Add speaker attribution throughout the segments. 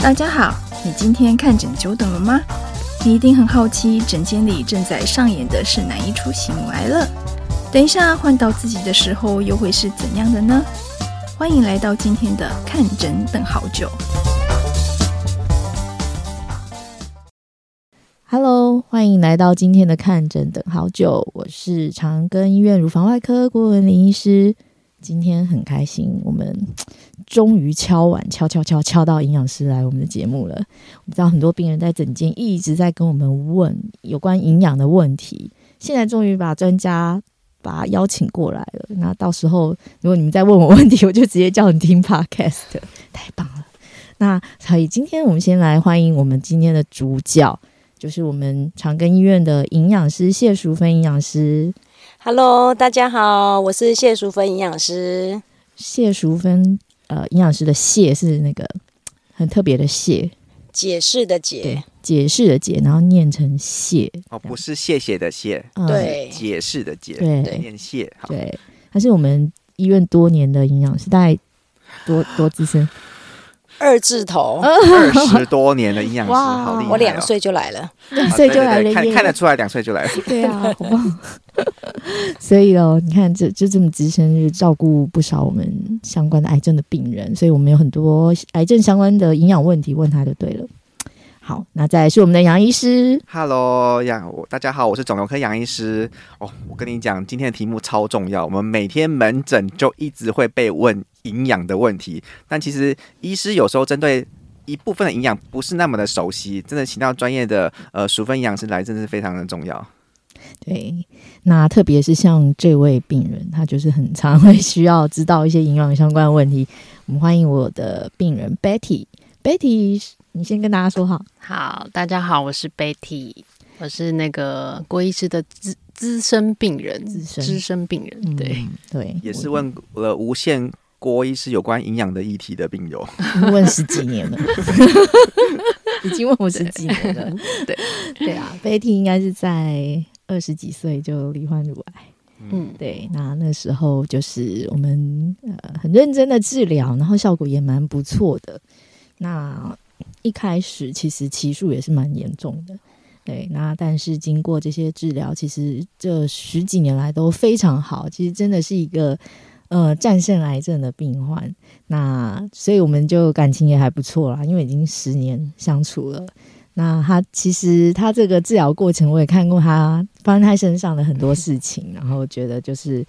Speaker 1: 大家好，你今天看诊久等了吗？你一定很好奇，诊间里正在上演的是哪一出喜怒哀乐？等一下换到自己的时候，又会是怎样的呢？欢迎来到今天的看诊等好久。
Speaker 2: Hello，欢迎来到今天的看诊等好久。我是长庚医院乳房外科郭文玲医师。今天很开心，我们 终于敲碗，敲敲敲敲到营养师来我们的节目了。我们知道很多病人在诊间一直在跟我们问有关营养的问题，现在终于把专家把他邀请过来了。那到时候如果你们再问我问题，我就直接叫你听 Podcast，太棒了。那所以今天我们先来欢迎我们今天的主角，就是我们长庚医院的营养师谢淑芬营养师。
Speaker 3: Hello，大家好，我是谢淑芬营养师。
Speaker 2: 谢淑芬，呃，营养师的谢是那个很特别的谢，
Speaker 3: 解释的解，
Speaker 2: 解释的解，然后念成谢
Speaker 4: 哦，不是谢谢的谢，
Speaker 2: 嗯、
Speaker 3: 对，
Speaker 4: 解释的解，
Speaker 2: 对，
Speaker 4: 念谢，
Speaker 2: 对，他是我们医院多年的营养师，大概多多资深。
Speaker 3: 二字头，
Speaker 4: 二十多年的营养师，好厉害、哦！
Speaker 3: 我两岁就来了，
Speaker 2: 两岁就来了，
Speaker 4: 看看得出来两岁就来了。
Speaker 2: 对啊，好棒！所以哦，你看，这就这么资深，就照顾不少我们相关的癌症的病人，所以我们有很多癌症相关的营养问题问他就对了。好，那再来是我们的杨医师。
Speaker 4: Hello，杨，大家好，我是肿瘤科杨医师。哦，我跟你讲，今天的题目超重要。我们每天门诊就一直会被问营养的问题，但其实医师有时候针对一部分的营养不是那么的熟悉，真的请到专业的呃熟分营养师来，真的是非常的重要。
Speaker 2: 对，那特别是像这位病人，他就是很常会需要知道一些营养相关的问题。我们欢迎我的病人 Betty，Betty。你先跟大家说好，
Speaker 5: 好，大家好，我是 Betty，我是那个郭医师的资资深病人，资深。资深病人，对、嗯、
Speaker 2: 对，
Speaker 4: 也是问了无限郭医师有关营养的议题的病友，
Speaker 2: 问十几年了，已经问我十几年了，对。对。啊，Betty 应该是在二十几岁就罹患乳癌，嗯，对，那那时候就是我们呃很认真的治疗，然后效果也蛮不错的，那。一开始其实期数也是蛮严重的，对，那但是经过这些治疗，其实这十几年来都非常好，其实真的是一个呃战胜癌症的病患。那所以我们就感情也还不错啦，因为已经十年相处了。那他其实他这个治疗过程，我也看过他发生他身上的很多事情，然后觉得就是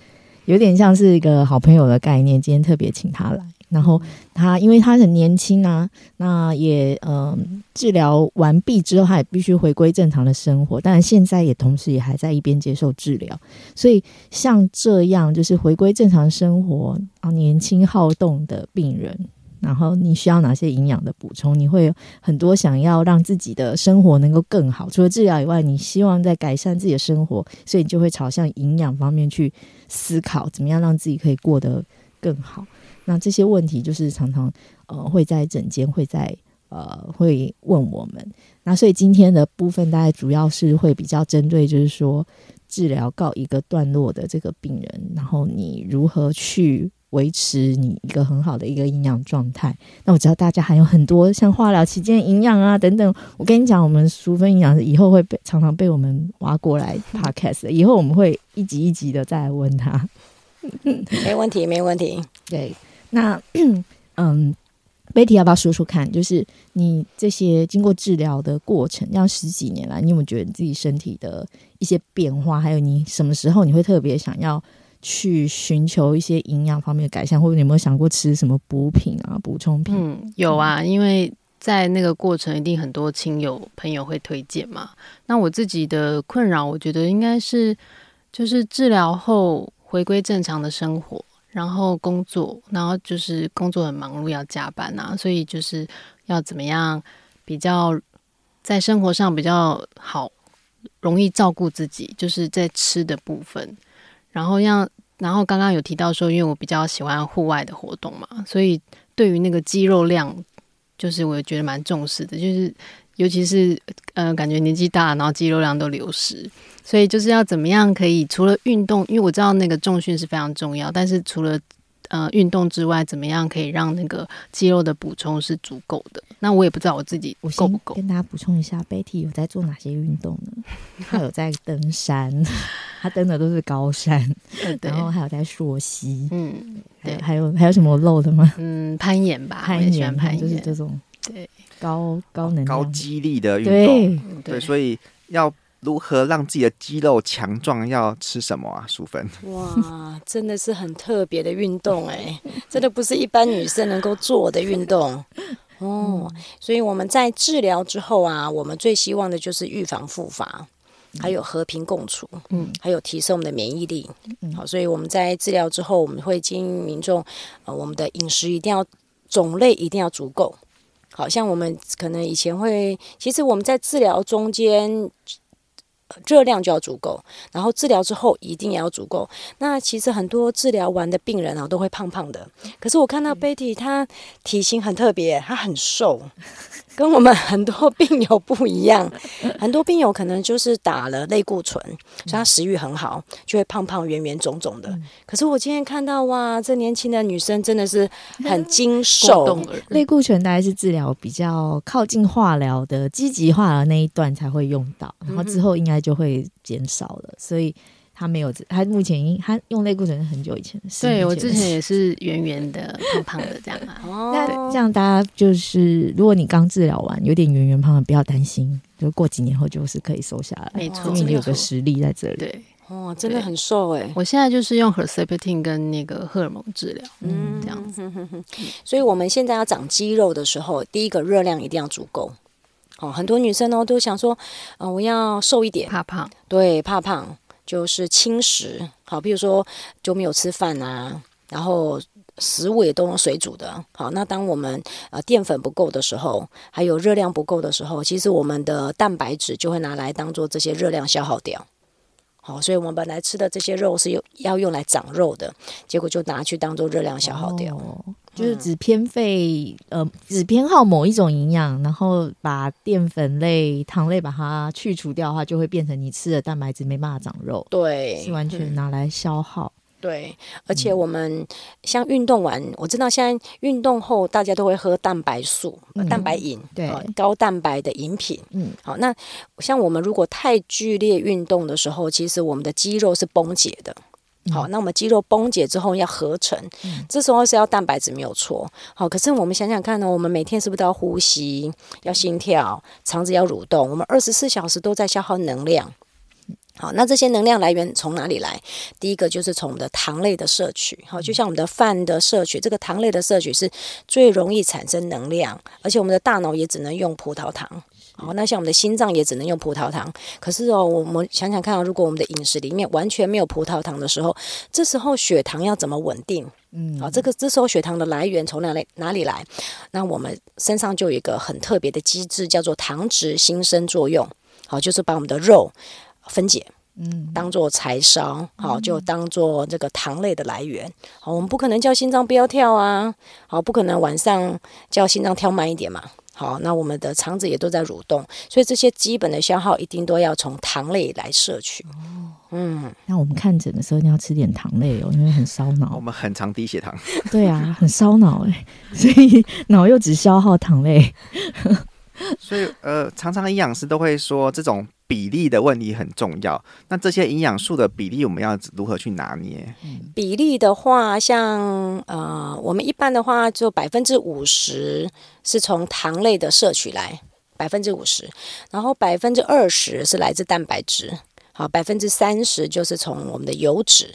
Speaker 2: 有点像是一个好朋友的概念。今天特别请他来。然后他因为他很年轻啊，那也嗯、治疗完毕之后，他也必须回归正常的生活。但现在也同时也还在一边接受治疗。所以像这样就是回归正常生活啊，年轻好动的病人，然后你需要哪些营养的补充？你会很多想要让自己的生活能够更好，除了治疗以外，你希望在改善自己的生活，所以你就会朝向营养方面去思考，怎么样让自己可以过得更好。那这些问题就是常常呃会在诊间会在呃会问我们，那所以今天的部分大概主要是会比较针对就是说治疗告一个段落的这个病人，然后你如何去维持你一个很好的一个营养状态。那我知道大家还有很多像化疗期间营养啊等等，我跟你讲，我们淑芬营养师以后会被常常被我们挖过来 podcast，以后我们会一集一集的再来问他。
Speaker 3: 没问题，没问题，
Speaker 2: 对。那 嗯，Betty 要不要说说看？就是你这些经过治疗的过程，这样十几年来，你有没有觉得你自己身体的一些变化？还有你什么时候你会特别想要去寻求一些营养方面的改善，或者你有没有想过吃什么补品啊、补充品？
Speaker 5: 嗯，有啊，因为在那个过程，一定很多亲友朋友会推荐嘛。那我自己的困扰，我觉得应该是就是治疗后回归正常的生活。然后工作，然后就是工作很忙碌，要加班啊，所以就是要怎么样比较在生活上比较好，容易照顾自己，就是在吃的部分。然后要，然后刚刚有提到说，因为我比较喜欢户外的活动嘛，所以对于那个肌肉量，就是我觉得蛮重视的，就是尤其是呃，感觉年纪大，然后肌肉量都流失。所以就是要怎么样可以除了运动，因为我知道那个重训是非常重要，但是除了呃运动之外，怎么样可以让那个肌肉的补充是足够的？那我也不知道我自己够不够。
Speaker 2: 跟大家补充一下，Betty 有在做哪些运动呢？他有在登山，他登的都是高山，然后还有在溯溪，嗯，对，还有还有什么漏的吗？
Speaker 5: 嗯，攀岩吧，
Speaker 2: 攀岩，攀岩就是这种对高高能
Speaker 4: 高肌力的运动，对，所以要。如何让自己的肌肉强壮？要吃什么啊？淑芬，
Speaker 3: 哇，真的是很特别的运动哎，真的不是一般女生能够做的运动 哦。所以我们在治疗之后啊，我们最希望的就是预防复发，还有和平共处，嗯，还有提升我们的免疫力。好，所以我们在治疗之后，我们会建议民众，呃，我们的饮食一定要种类一定要足够。好像我们可能以前会，其实我们在治疗中间。热量就要足够，然后治疗之后一定也要足够。那其实很多治疗完的病人啊，都会胖胖的。可是我看到 Betty，她体型很特别，她很瘦。跟我们很多病友不一样，很多病友可能就是打了类固醇，所以他食欲很好，就会胖胖圆圆肿肿的。可是我今天看到哇，这年轻的女生真的是很精瘦。
Speaker 2: 类固醇大概是治疗比较靠近化疗的积极化疗那一段才会用到，然后之后应该就会减少了，所以。他没有，他目前因他用类固醇是很久以前的事。
Speaker 5: 对，我之前也是圆圆的、胖胖的这样啊。
Speaker 2: 那这样大家就是，如果你刚治疗完有点圆圆胖胖，不要担心，就过几年后就是可以瘦下来。
Speaker 5: 没错，
Speaker 2: 因为你有个实力在这里。
Speaker 5: 对，
Speaker 3: 哦，真的很瘦哎。
Speaker 5: 我现在就是用 Herceptin 跟那个荷尔蒙治疗，嗯，这样子。
Speaker 3: 所以我们现在要长肌肉的时候，第一个热量一定要足够。哦，很多女生呢都想说，嗯，我要瘦一点，
Speaker 5: 怕胖。
Speaker 3: 对，怕胖。就是轻食，好，比如说就没有吃饭啊，然后食物也都用水煮的，好，那当我们呃淀粉不够的时候，还有热量不够的时候，其实我们的蛋白质就会拿来当做这些热量消耗掉，好，所以我们本来吃的这些肉是用要用来长肉的，结果就拿去当做热量消耗掉。哦
Speaker 2: 就是只偏废，呃，只偏好某一种营养，然后把淀粉类、糖类把它去除掉的话，就会变成你吃的蛋白质没办法长肉。
Speaker 3: 对，
Speaker 2: 是完全拿来消耗。
Speaker 3: 对，而且我们像运动完，我知道现在运动后大家都会喝蛋白素、嗯、蛋白饮，
Speaker 2: 对，
Speaker 3: 高蛋白的饮品。嗯，好，那像我们如果太剧烈运动的时候，其实我们的肌肉是崩解的。好，那我们肌肉崩解之后要合成，嗯、这时候是要蛋白质没有错。好，可是我们想想看呢，我们每天是不是都要呼吸、要心跳、肠子要蠕动？我们二十四小时都在消耗能量。好，那这些能量来源从哪里来？第一个就是从我们的糖类的摄取。好，就像我们的饭的摄取，这个糖类的摄取是最容易产生能量，而且我们的大脑也只能用葡萄糖。好，那像我们的心脏也只能用葡萄糖。可是哦，我们想想看，如果我们的饮食里面完全没有葡萄糖的时候，这时候血糖要怎么稳定？嗯，好，这个这时候血糖的来源从哪里哪里来？那我们身上就有一个很特别的机制，叫做糖脂新生作用。好，就是把我们的肉分解，嗯，当做柴烧，好，就当做这个糖类的来源。好，我们不可能叫心脏不要跳啊，好，不可能晚上叫心脏跳慢一点嘛。好，那我们的肠子也都在蠕动，所以这些基本的消耗一定都要从糖类来摄取。哦，嗯，
Speaker 2: 那我们看诊的时候一定要吃点糖类哦，因为很烧脑。
Speaker 4: 我们很常低血糖。
Speaker 2: 对啊，很烧脑哎，所以脑又只消耗糖类。
Speaker 4: 所以呃，常常营养师都会说这种。比例的问题很重要。那这些营养素的比例，我们要如何去拿捏？
Speaker 3: 比例的话，像呃，我们一般的话，就百分之五十是从糖类的摄取来，百分之五十，然后百分之二十是来自蛋白质，好，百分之三十就是从我们的油脂。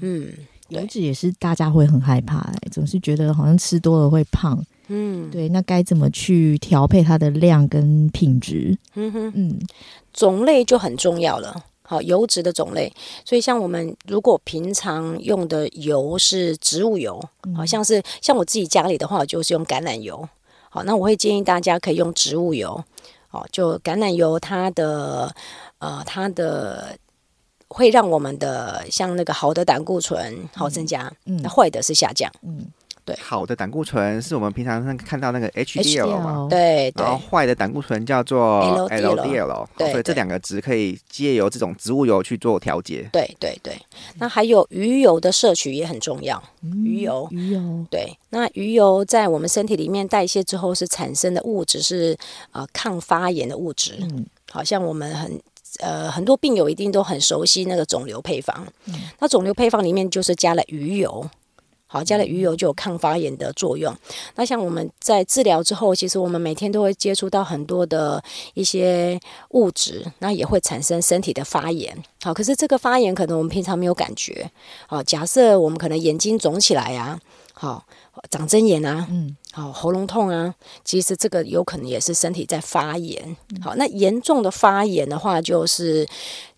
Speaker 3: 嗯，
Speaker 2: 油脂也是大家会很害怕，欸，总是觉得好像吃多了会胖。嗯，对，那该怎么去调配它的量跟品质？嗯哼，嗯，
Speaker 3: 种类就很重要了。好，油脂的种类，所以像我们如果平常用的油是植物油，好像是像我自己家里的话，我就是用橄榄油。好，那我会建议大家可以用植物油。好，就橄榄油，它的呃，它的会让我们的像那个好的胆固醇好增加，嗯，那坏的是下降，嗯。对，
Speaker 4: 好的胆固醇是我们平常看到那个 HDL 嘛，
Speaker 3: 对对。
Speaker 4: 然后坏的胆固醇叫做
Speaker 3: LDL，
Speaker 4: 对，所以这两个值可以借由这种植物油去做调节。
Speaker 3: 对对对。那还有鱼油的摄取也很重要，鱼油，
Speaker 2: 鱼油，
Speaker 3: 对。那鱼油在我们身体里面代谢之后是产生的物质是呃抗发炎的物质，嗯，好像我们很呃很多病友一定都很熟悉那个肿瘤配方，那肿瘤配方里面就是加了鱼油。好，加了鱼油就有抗发炎的作用。那像我们在治疗之后，其实我们每天都会接触到很多的一些物质，那也会产生身体的发炎。好，可是这个发炎可能我们平常没有感觉。好，假设我们可能眼睛肿起来呀，好，长针眼啊，嗯。好，喉咙痛啊，其实这个有可能也是身体在发炎。好，那严重的发炎的话，就是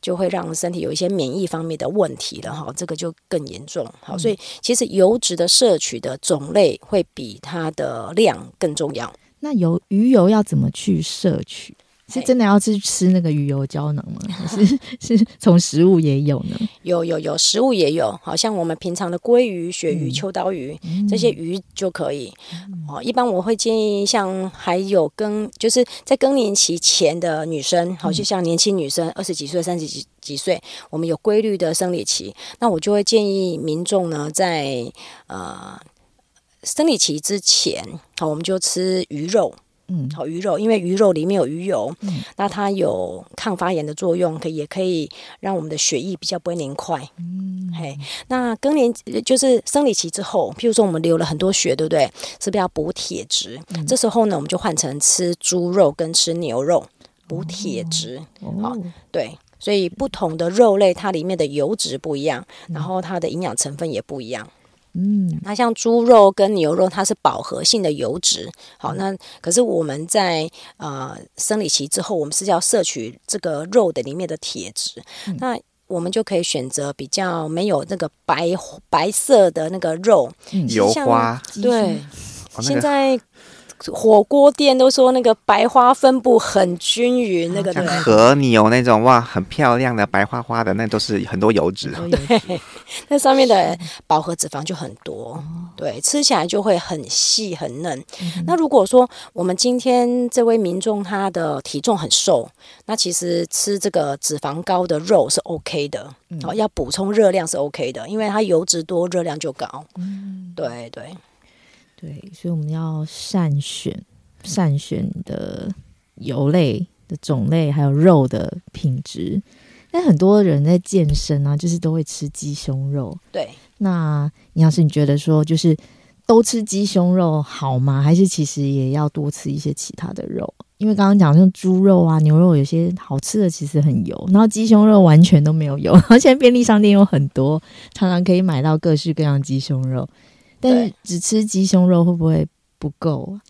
Speaker 3: 就会让身体有一些免疫方面的问题了。哈，这个就更严重。好，所以其实油脂的摄取的种类会比它的量更重要。
Speaker 2: 那油鱼油要怎么去摄取？是真的要去吃那个鱼油胶囊吗？还是 是从食物也有呢？
Speaker 3: 有有有，食物也有，好像我们平常的鲑鱼、鳕鱼、秋刀鱼、嗯、这些鱼就可以。哦、嗯，一般我会建议，像还有更就是在更年期前的女生，好，就像年轻女生二十几岁、三十几几岁，我们有规律的生理期，那我就会建议民众呢，在呃生理期之前，好，我们就吃鱼肉。嗯，好，鱼肉，因为鱼肉里面有鱼油，嗯，那它有抗发炎的作用，可也可以让我们的血液比较不会凝块。嗯，嘿，那更年就是生理期之后，譬如说我们流了很多血，对不对？是不是要补铁质？嗯，这时候呢，我们就换成吃猪肉跟吃牛肉补铁质。哦，好，对，所以不同的肉类它里面的油脂不一样，然后它的营养成分也不一样。嗯，那像猪肉跟牛肉，它是饱和性的油脂。好，那可是我们在呃生理期之后，我们是要摄取这个肉的里面的铁质。嗯、那我们就可以选择比较没有那个白白色的那个肉，
Speaker 4: 嗯、油花。
Speaker 3: 对，哦那个、现在。火锅店都说那个白花分布很均匀，那个对
Speaker 4: 和牛那种哇，很漂亮的白花花的，那都是很多油脂。
Speaker 3: 对，那上面的饱和脂肪就很多，对，吃起来就会很细很嫩。嗯、那如果说我们今天这位民众他的体重很瘦，那其实吃这个脂肪高的肉是 OK 的，哦、嗯，要补充热量是 OK 的，因为它油脂多，热量就高。嗯，对对。
Speaker 2: 对，所以我们要善选，善选的油类的种类，还有肉的品质。但很多人在健身啊，就是都会吃鸡胸肉。
Speaker 3: 对，
Speaker 2: 那你要是你觉得说，就是都吃鸡胸肉好吗？还是其实也要多吃一些其他的肉？因为刚刚讲像猪肉啊、牛肉，有些好吃的其实很油，然后鸡胸肉完全都没有油。然后现在便利商店有很多，常常可以买到各式各样鸡胸肉。但是只吃鸡胸肉会不会不够啊？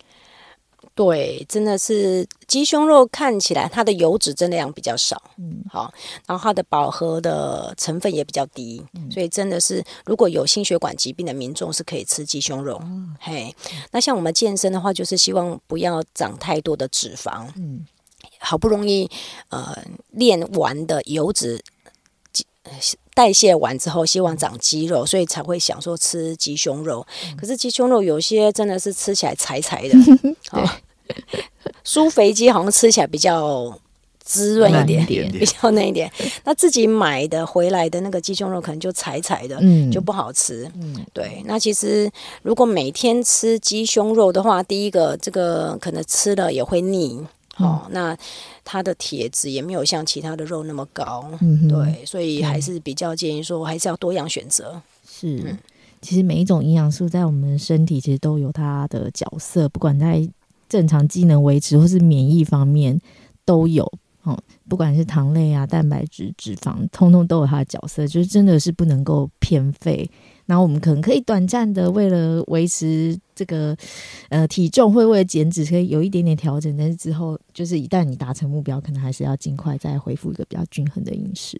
Speaker 3: 对，真的是鸡胸肉看起来它的油脂真的量比较少，嗯，好，然后它的饱和的成分也比较低，嗯，所以真的是如果有心血管疾病的民众是可以吃鸡胸肉，嗯，嘿，那像我们健身的话，就是希望不要长太多的脂肪，嗯，好不容易呃练完的油脂。代谢完之后，希望长肌肉，所以才会想说吃鸡胸肉。嗯、可是鸡胸肉有些真的是吃起来柴柴的 舒肥鸡好像吃起来比较滋润一点，点比较嫩一点。那自己买的回来的那个鸡胸肉可能就柴柴的，嗯、就不好吃。嗯、对。那其实如果每天吃鸡胸肉的话，第一个这个可能吃了也会腻。哦，那它的铁质也没有像其他的肉那么高，嗯、对，所以还是比较建议说，还是要多样选择。
Speaker 2: 是，嗯、其实每一种营养素在我们身体其实都有它的角色，不管在正常机能维持或是免疫方面都有。哦，不管是糖类啊、蛋白质、脂肪，通通都有它的角色，就是真的是不能够偏废。然后我们可能可以短暂的为了维持这个呃体重，会为了减脂可以有一点点调整，但是之后就是一旦你达成目标，可能还是要尽快再恢复一个比较均衡的饮食。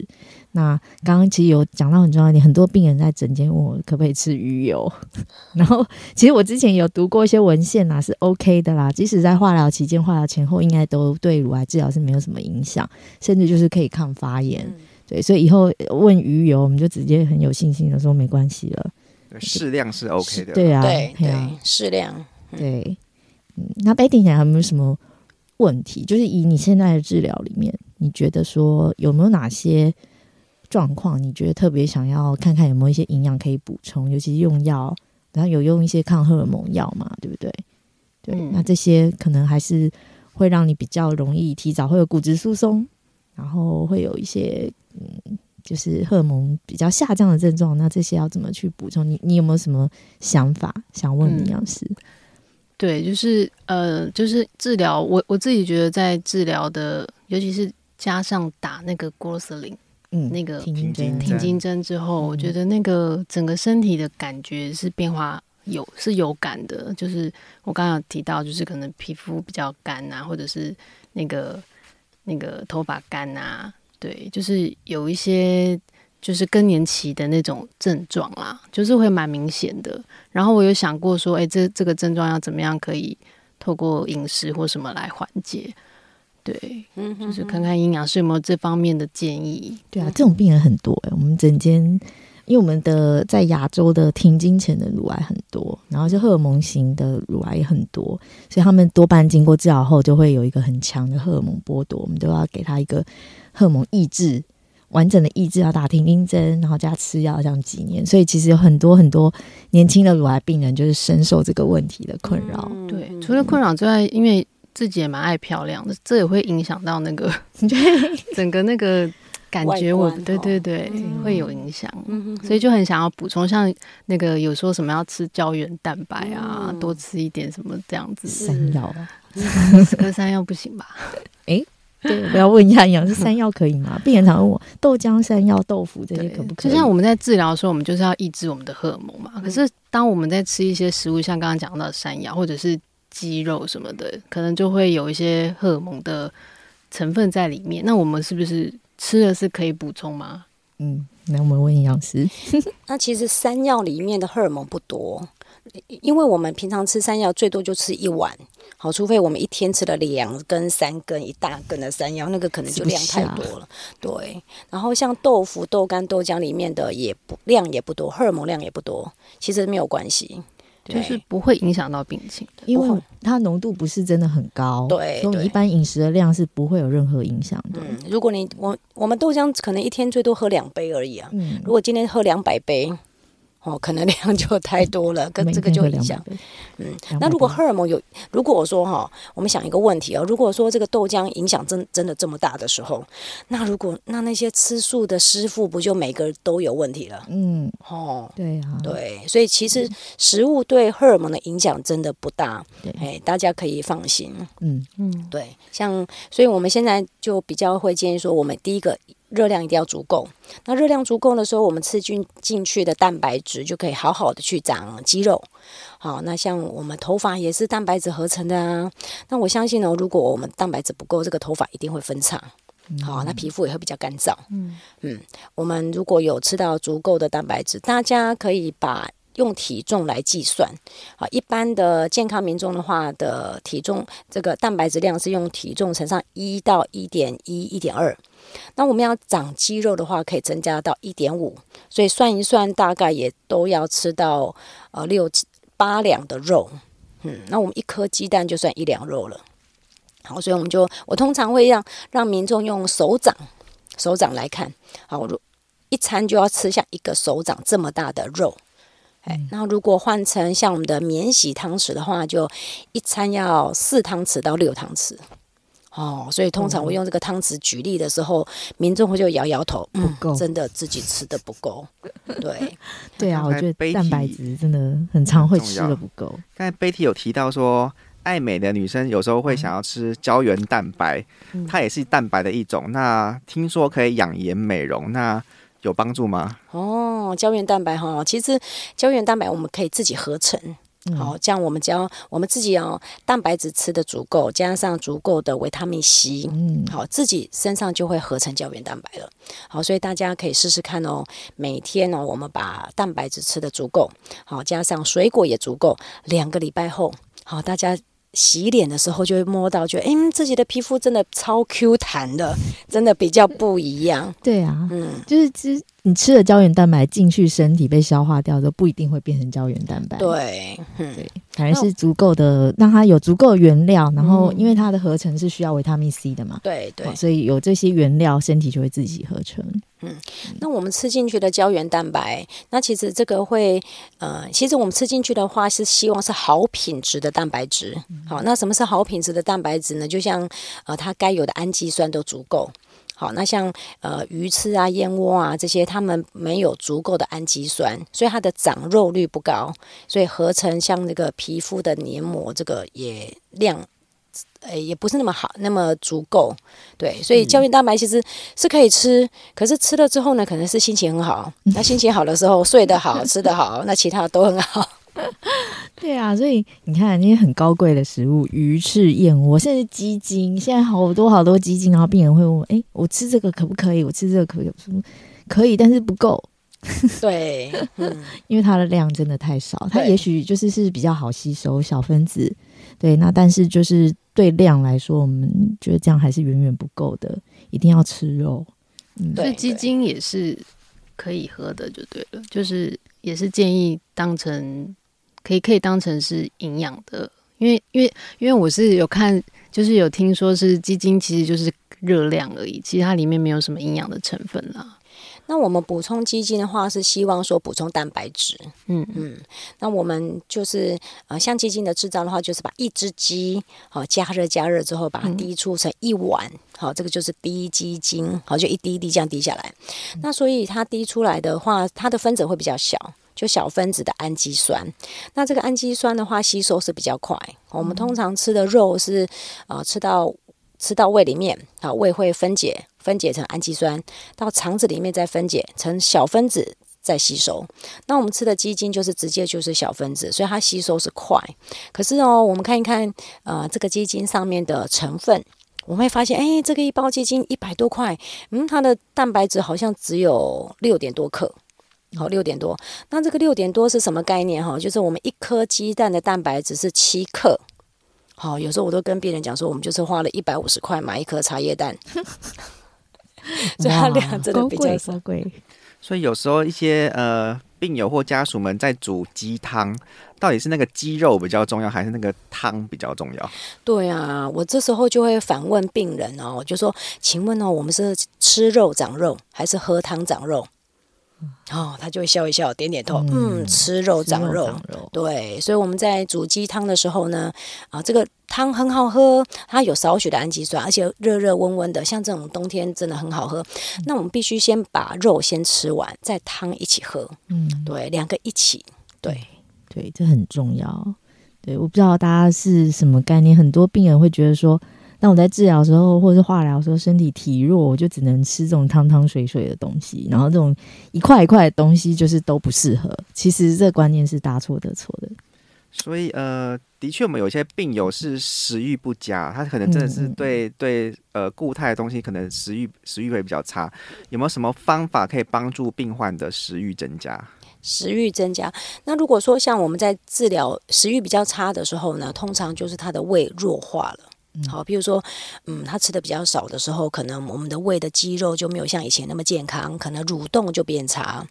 Speaker 2: 那刚刚其实有讲到很重要一点，很多病人在诊间问我可不可以吃鱼油，然后其实我之前有读过一些文献啦，是 OK 的啦，即使在化疗期间、化疗前后，应该都对乳癌治疗是没有什么影响，甚至就是可以抗发炎。嗯对，所以以后问鱼油，我们就直接很有信心的说没关系了。
Speaker 4: 适量是 OK 的。
Speaker 2: 对啊，
Speaker 3: 对对，适量。
Speaker 2: 对，嗯，那 Betty 你有没有什么问题？就是以你现在的治疗里面，你觉得说有没有哪些状况，你觉得特别想要看看有没有一些营养可以补充，尤其是用药，然后有用一些抗荷尔蒙药嘛，对不对？对，嗯、那这些可能还是会让你比较容易提早会有骨质疏松，然后会有一些嗯。就是荷尔蒙比较下降的症状，那这些要怎么去补充？你你有没有什么想法想问营养师？
Speaker 5: 对，就是呃，就是治疗我我自己觉得在治疗的，尤其是加上打那个 Grosseling，嗯，那个
Speaker 2: 停
Speaker 5: 停经针之后，嗯、我觉得那个整个身体的感觉是变化有是有感的。就是我刚刚有提到，就是可能皮肤比较干啊，或者是那个那个头发干啊。对，就是有一些就是更年期的那种症状啦，就是会蛮明显的。然后我有想过说，哎，这这个症状要怎么样可以透过饮食或什么来缓解？对，嗯，就是看看营养师有没有这方面的建议。
Speaker 2: 对啊，这种病人很多哎，我们整间。因为我们的在亚洲的停经前的乳癌很多，然后就荷尔蒙型的乳癌也很多，所以他们多半经过治疗后就会有一个很强的荷尔蒙剥夺，我们都要给他一个荷尔蒙抑制，完整的抑制，要打停经针，然后加吃药，这样几年。所以其实有很多很多年轻的乳癌病人就是深受这个问题的困扰。
Speaker 5: 嗯、对，除了困扰之外，因为自己也蛮爱漂亮的，这也会影响到那个 整个那个。感觉我对对对、嗯、会有影响，嗯、所以就很想要补充，像那个有说什么要吃胶原蛋白啊，嗯、多吃一点什么这样子。
Speaker 2: 山药啊，
Speaker 5: 吃颗山药不行吧？
Speaker 2: 哎、欸，对，我要问一下营养师，山药可以吗？病人常问我，豆浆、山药、豆腐这些可不可以？
Speaker 5: 就像我们在治疗的时候，我们就是要抑制我们的荷尔蒙嘛。嗯、可是当我们在吃一些食物，像刚刚讲到的山药或者是鸡肉什么的，可能就会有一些荷尔蒙的成分在里面。那我们是不是？吃的是可以补充吗？
Speaker 2: 嗯，那我们问营养师。
Speaker 3: 那其实山药里面的荷尔蒙不多，因为我们平常吃山药最多就吃一碗，好，除非我们一天吃了两根、三根、一大根的山药，那个可能就量太多了。对，然后像豆腐、豆干、豆浆里面的也不量也不多，荷尔蒙量也不多，其实没有关系。
Speaker 5: 就是不会影响到病情的，
Speaker 2: 因为它浓度不是真的很高，
Speaker 3: 对，
Speaker 2: 所以你一般饮食的量是不会有任何影响的。
Speaker 3: 嗯，如果你我我们豆浆可能一天最多喝两杯而已啊，嗯，如果今天喝两百杯。哦，可能量就太多了，跟这个就影响。嗯，那如果荷尔蒙有，如果我说哈，我们想一个问题哦，如果说这个豆浆影响真真的这么大的时候，那如果那那些吃素的师傅不就每个都有问题了？嗯，哦，
Speaker 2: 对啊，
Speaker 3: 对，所以其实食物对荷尔蒙的影响真的不大，哎，大家可以放心。嗯嗯，对，像所以我们现在就比较会建议说，我们第一个。热量一定要足够。那热量足够的时候，我们吃进进去的蛋白质就可以好好的去长肌肉。好，那像我们头发也是蛋白质合成的啊。那我相信呢，如果我们蛋白质不够，这个头发一定会分叉。好，那皮肤也会比较干燥。嗯嗯，我们如果有吃到足够的蛋白质，大家可以把用体重来计算。好，一般的健康民众的话的体重，这个蛋白质量是用体重乘上一到一点一、一点二。那我们要长肌肉的话，可以增加到一点五，所以算一算，大概也都要吃到呃六七八两的肉。嗯，那我们一颗鸡蛋就算一两肉了。好，所以我们就我通常会让让民众用手掌手掌来看，好，我一餐就要吃下一个手掌这么大的肉。哎，那如果换成像我们的免洗汤匙的话，就一餐要四汤匙到六汤匙。哦，所以通常我用这个汤匙举例的时候，嗯、民众会就摇摇头，不够、嗯，真的自己吃的不够。对，
Speaker 2: 对啊，我觉得蛋白质真的很常会吃的不够。
Speaker 4: 刚才 Betty 有提到说，爱美的女生有时候会想要吃胶原蛋白，嗯、它也是蛋白的一种。那听说可以养颜美容，那有帮助吗？
Speaker 3: 哦，胶原蛋白哈，其实胶原蛋白我们可以自己合成。好，这样我们只要我们自己要蛋白质吃的足够，加上足够的维他命 C，嗯，好，自己身上就会合成胶原蛋白了。好，所以大家可以试试看哦。每天呢，我们把蛋白质吃的足够，好，加上水果也足够，两个礼拜后，好，大家洗脸的时候就会摸到，觉得哎，自己的皮肤真的超 Q 弹的，真的比较不一样。
Speaker 2: 对啊，嗯，就是之你吃了胶原蛋白进去身体被消化掉之后，不一定会变成胶原蛋白。
Speaker 3: 对，
Speaker 2: 嗯、对，反而是足够的，让它有足够的原料，然后因为它的合成是需要维他命 C 的嘛。
Speaker 3: 对对、哦，
Speaker 2: 所以有这些原料，身体就会自己合成。
Speaker 3: 嗯，那我们吃进去的胶原蛋白，那其实这个会，呃，其实我们吃进去的话是希望是好品质的蛋白质。好，那什么是好品质的蛋白质呢？就像呃，它该有的氨基酸都足够。好，那像呃鱼翅啊、燕窝啊这些，它们没有足够的氨基酸，所以它的长肉率不高，所以合成像这个皮肤的黏膜，这个也量，呃也不是那么好，那么足够。对，所以胶原蛋白其实是可以吃，可是吃了之后呢，可能是心情很好。那心情好的时候，睡得好，吃得好，那其他的都很好。
Speaker 2: 对啊，所以你看那些很高贵的食物，鱼翅、燕窝，甚至鸡精，现在好多好多鸡精，然后病人会问：哎，我吃这个可不可以？我吃这个可不可以？说可以，但是不够。
Speaker 3: 对，嗯，
Speaker 2: 因为它的量真的太少，它也许就是是比较好吸收小分子。对，那但是就是对量来说，我们觉得这样还是远远不够的，一定要吃肉。
Speaker 5: 嗯，所以鸡精也是可以喝的，就对了，就是也是建议当成。可以可以当成是营养的，因为因为因为我是有看，就是有听说是鸡精其实就是热量而已，其实它里面没有什么营养的成分啦。
Speaker 3: 那我们补充鸡精的话，是希望说补充蛋白质。嗯嗯。那我们就是呃，像鸡精的制造的话，就是把一只鸡好加热加热之后，把它滴出成一碗，好、嗯，这个就是滴鸡精，好，就一滴一滴这样滴下来。嗯、那所以它滴出来的话，它的分子会比较小。就小分子的氨基酸，那这个氨基酸的话，吸收是比较快。我们通常吃的肉是，呃，吃到吃到胃里面，啊，胃会分解，分解成氨基酸，到肠子里面再分解成小分子再吸收。那我们吃的鸡精就是直接就是小分子，所以它吸收是快。可是哦，我们看一看，呃，这个鸡精上面的成分，我们会发现，哎，这个一包鸡精一百多块，嗯，它的蛋白质好像只有六点多克。好，六点多。那这个六点多是什么概念？哈，就是我们一颗鸡蛋的蛋白质是七克。好，有时候我都跟病人讲说，我们就是花了一百五十块买一颗茶叶蛋，所以它量真的比较少。贵。
Speaker 4: 所以有时候一些呃病友或家属们在煮鸡汤，到底是那个鸡肉比较重要，还是那个汤比较重要？
Speaker 3: 对啊，我这时候就会反问病人哦，就说，请问哦，我们是吃肉长肉，还是喝汤长肉？哦，他就会笑一笑，点点头，嗯，嗯，吃肉长肉，长肉，对，所以我们在煮鸡汤的时候呢，啊，这个汤很好喝，它有少许的氨基酸，而且热热温温的，像这种冬天真的很好喝。嗯、那我们必须先把肉先吃完，再汤一起喝，嗯，对，两个一起，对，
Speaker 2: 对，这很重要。对，我不知道大家是什么概念，很多病人会觉得说。那我在治疗时候，或者是化疗时候，身体体弱，我就只能吃这种汤汤水水的东西，然后这种一块一块的东西就是都不适合。其实这观念是大错特错的。
Speaker 4: 所以呃，的确我们有些病友是食欲不佳，他可能真的是对、嗯、对呃固态的东西可能食欲食欲会比较差。有没有什么方法可以帮助病患的食欲增加？
Speaker 3: 食欲增加，那如果说像我们在治疗食欲比较差的时候呢，通常就是他的胃弱化了。好，比如说，嗯，他吃的比较少的时候，可能我们的胃的肌肉就没有像以前那么健康，可能蠕动就变差。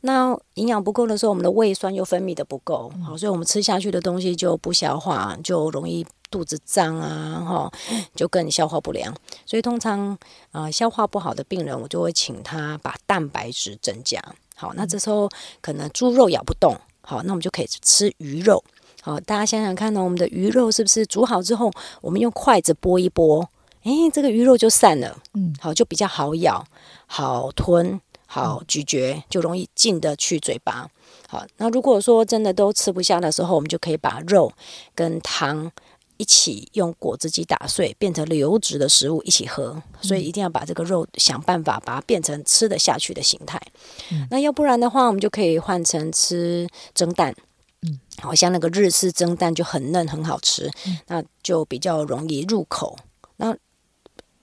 Speaker 3: 那营养不够的时候，我们的胃酸又分泌的不够，好，所以我们吃下去的东西就不消化，就容易肚子胀啊，哈，就更消化不良。所以通常，啊、呃，消化不好的病人，我就会请他把蛋白质增加。好，那这时候可能猪肉咬不动，好，那我们就可以吃鱼肉。好，大家想想看呢，我们的鱼肉是不是煮好之后，我们用筷子拨一拨，诶，这个鱼肉就散了，嗯，好，就比较好咬、好吞、好咀嚼，就容易进得去嘴巴。好，那如果说真的都吃不下的时候，我们就可以把肉跟汤一起用果汁机打碎，变成流质的食物一起喝。所以一定要把这个肉想办法把它变成吃得下去的形态。嗯，那要不然的话，我们就可以换成吃蒸蛋。嗯，好像那个日式蒸蛋就很嫩，很好吃，嗯，那就比较容易入口。那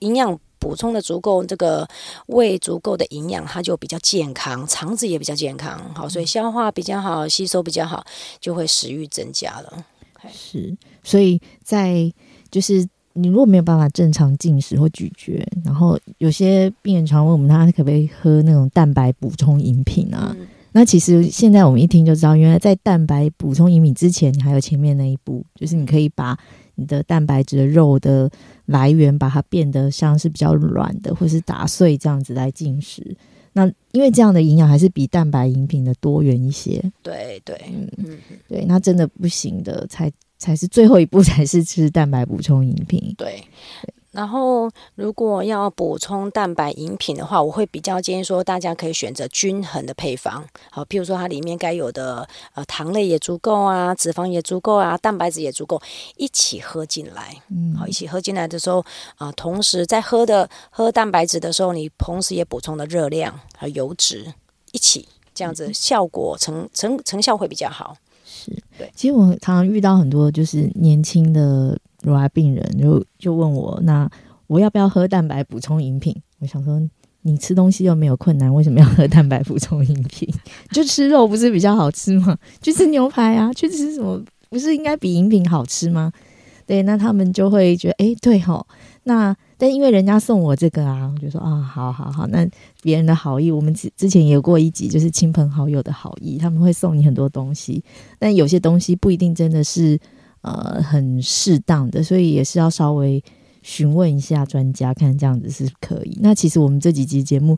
Speaker 3: 营养补充的足够，这个胃足够的营养，它就比较健康，肠子也比较健康。好，所以消化比较好，吸收比较好，就会食欲增加了。
Speaker 2: 是，所以在就是你如果没有办法正常进食或咀嚼，然后有些病人常问我们，他可不可以喝那种蛋白补充饮品啊？嗯、那其实现在我们一听就知道，原来在蛋白补充饮品之前，你还有前面那一步，就是你可以把你的蛋白质的肉的来源，把它变得像是比较软的，或是打碎这样子来进食。那因为这样的营养还是比蛋白饮品的多元一些。
Speaker 3: 对对，
Speaker 2: 嗯嗯，对，那真的不行的才。才是最后一步，才是吃蛋白补充饮品。
Speaker 3: 对，然后如果要补充蛋白饮品的话，我会比较建议说，大家可以选择均衡的配方。好，譬如说它里面该有的呃糖类也足够啊，脂肪也足够啊，蛋白质也足够，一起喝进来。嗯，好，一起喝进来的时候啊、呃，同时在喝的喝蛋白质的时候，你同时也补充了热量和油脂，一起这样子效果成成成效会比较好。
Speaker 2: 是对，其实我常常遇到很多就是年轻的乳癌病人，就就问我，那我要不要喝蛋白补充饮品？我想说，你吃东西又没有困难，为什么要喝蛋白补充饮品？就吃肉不是比较好吃吗？去吃牛排啊，去吃什么不是应该比饮品好吃吗？对，那他们就会觉得，哎，对吼，那。但因为人家送我这个啊，我就说啊，好好好，那别人的好意，我们之之前也有过一集，就是亲朋好友的好意，他们会送你很多东西，但有些东西不一定真的是呃很适当的，所以也是要稍微询问一下专家，看这样子是可以。那其实我们这几集节目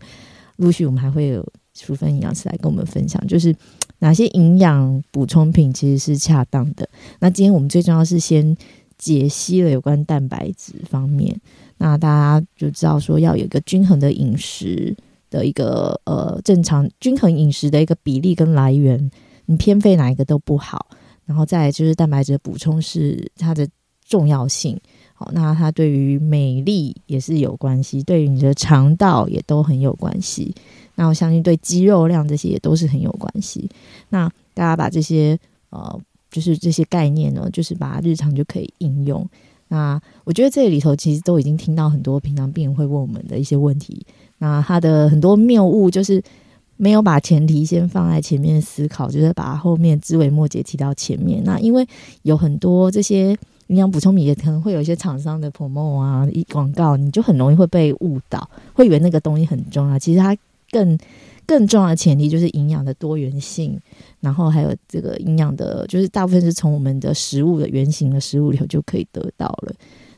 Speaker 2: 陆续我们还会有淑芬营养师来跟我们分享，就是哪些营养补充品其实是恰当的。那今天我们最重要是先解析了有关蛋白质方面。那大家就知道说要有一个均衡的饮食的一个呃正常均衡饮食的一个比例跟来源，你偏废哪一个都不好。然后再就是蛋白质的补充是它的重要性，好，那它对于美丽也是有关系，对于你的肠道也都很有关系。那我相信对肌肉量这些也都是很有关系。那大家把这些呃就是这些概念呢，就是把它日常就可以应用。那我觉得这里头其实都已经听到很多平常病人会问我们的一些问题。那他的很多谬误就是没有把前提先放在前面思考，就是把后面枝微末节提到前面。那因为有很多这些营养补充品也可能会有一些厂商的 promo 啊、广告，你就很容易会被误导，会以为那个东西很重要。其实它更更重要的前提就是营养的多元性。然后还有这个营养的，就是大部分是从我们的食物的原型的食物里头就可以得到了。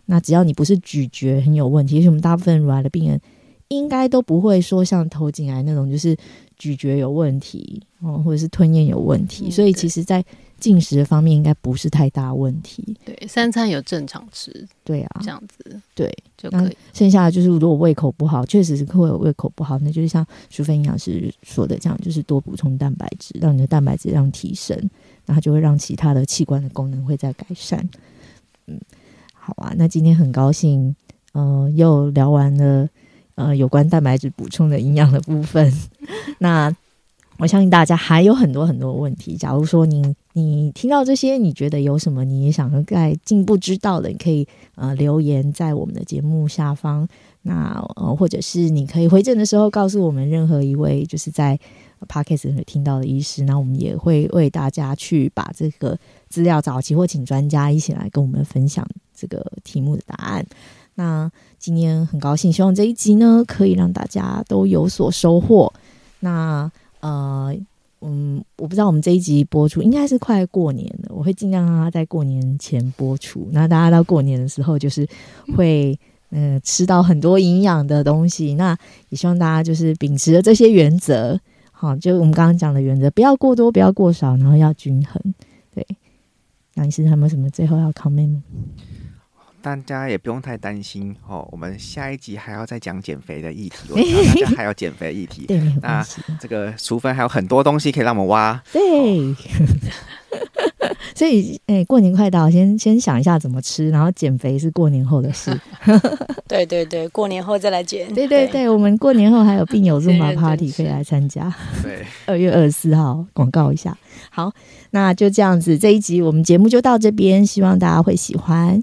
Speaker 2: 那只要你不是咀嚼很有问题，其实我们大部分乳癌的病人应该都不会说像头颈癌那种，就是咀嚼有问题哦，或者是吞咽有问题。嗯、所以其实，在进食的方面应该不是太大问题，
Speaker 5: 对，三餐有正常吃，
Speaker 2: 对啊，
Speaker 5: 这样子
Speaker 2: 对
Speaker 5: 就可以。
Speaker 2: 剩下的就是如果胃口不好，确实是会有胃口不好，那就是像淑芬营养师说的这样，就是多补充蛋白质，让你的蛋白质量提升，然后就会让其他的器官的功能会再改善。嗯，好啊，那今天很高兴，呃，又聊完了呃有关蛋白质补充的营养的部分，那。我相信大家还有很多很多问题。假如说你你听到这些，你觉得有什么你也想再进一步知道的，你可以呃留言在我们的节目下方。那呃或者是你可以回诊的时候告诉我们任何一位就是在 Podcast 里听到的医师，那我们也会为大家去把这个资料找齐，或请专家一起来跟我们分享这个题目的答案。那今天很高兴，希望这一集呢可以让大家都有所收获。那。呃，嗯，我不知道我们这一集播出应该是快过年了，我会尽量让它在过年前播出。那大家到过年的时候，就是会呃吃到很多营养的东西。那也希望大家就是秉持着这些原则，好，就我们刚刚讲的原则，不要过多，不要过少，然后要均衡。对，杨医师，他们什么最后要 comment 吗？
Speaker 4: 大家也不用太担心哦，我们下一集还要再讲减肥的议题，大家还有减肥议题。
Speaker 2: 对，
Speaker 4: 那这个淑芬还有很多东西可以让我们挖。
Speaker 2: 对，哦、所以哎、欸，过年快到，先先想一下怎么吃，然后减肥是过年后的事。
Speaker 3: 对对对，过年后再来减。
Speaker 2: 对对对，我们过年后还有病友 Zumba Party 可以来参加。
Speaker 4: 对，
Speaker 2: 二月二十四号广告一下。好，那就这样子，这一集我们节目就到这边，希望大家会喜欢。